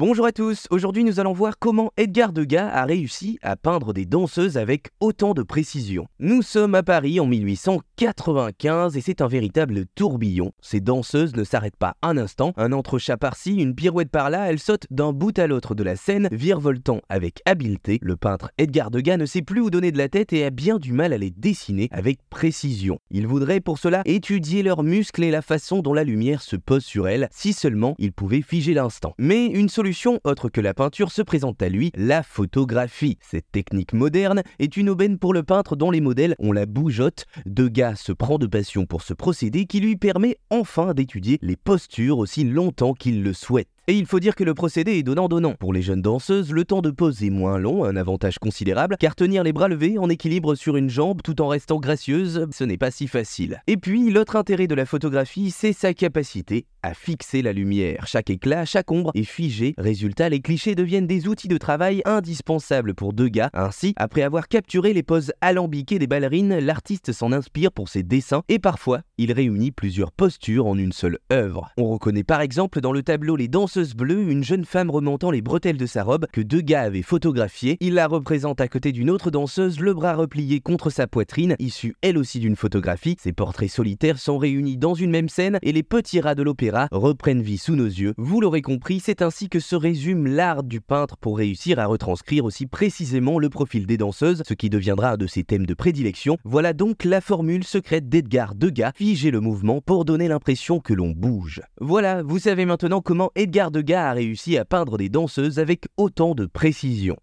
Bonjour à tous, aujourd'hui nous allons voir comment Edgar Degas a réussi à peindre des danseuses avec autant de précision. Nous sommes à Paris en 1895 et c'est un véritable tourbillon. Ces danseuses ne s'arrêtent pas un instant, un entrechat par-ci, une pirouette par-là, elles sautent d'un bout à l'autre de la scène, virevoltant avec habileté. Le peintre Edgar Degas ne sait plus où donner de la tête et a bien du mal à les dessiner avec précision. Il voudrait pour cela étudier leurs muscles et la façon dont la lumière se pose sur elles, si seulement il pouvait figer l'instant. Mais une solution autre que la peinture se présente à lui, la photographie. Cette technique moderne est une aubaine pour le peintre dont les modèles ont la bougeotte. Degas se prend de passion pour ce procédé qui lui permet enfin d'étudier les postures aussi longtemps qu'il le souhaite. Et il faut dire que le procédé est donnant-donnant. Pour les jeunes danseuses, le temps de pause est moins long, un avantage considérable, car tenir les bras levés en équilibre sur une jambe tout en restant gracieuse, ce n'est pas si facile. Et puis, l'autre intérêt de la photographie, c'est sa capacité à fixer la lumière. Chaque éclat, chaque ombre est figé. Résultat, les clichés deviennent des outils de travail indispensables pour Degas. Ainsi, après avoir capturé les poses alambiquées des ballerines, l'artiste s'en inspire pour ses dessins et parfois, il réunit plusieurs postures en une seule œuvre. On reconnaît par exemple dans le tableau Les danseuses bleues une jeune femme remontant les bretelles de sa robe que Degas avait photographiée. Il la représente à côté d'une autre danseuse, le bras replié contre sa poitrine, issue elle aussi d'une photographie. Ces portraits solitaires sont réunis dans une même scène et les petits rats de l'opéra reprennent vie sous nos yeux. Vous l'aurez compris, c'est ainsi que se résume l'art du peintre pour réussir à retranscrire aussi précisément le profil des danseuses, ce qui deviendra de ses thèmes de prédilection. Voilà donc la formule secrète d'Edgar Degas, figer le mouvement pour donner l'impression que l'on bouge. Voilà, vous savez maintenant comment Edgar Degas a réussi à peindre des danseuses avec autant de précision.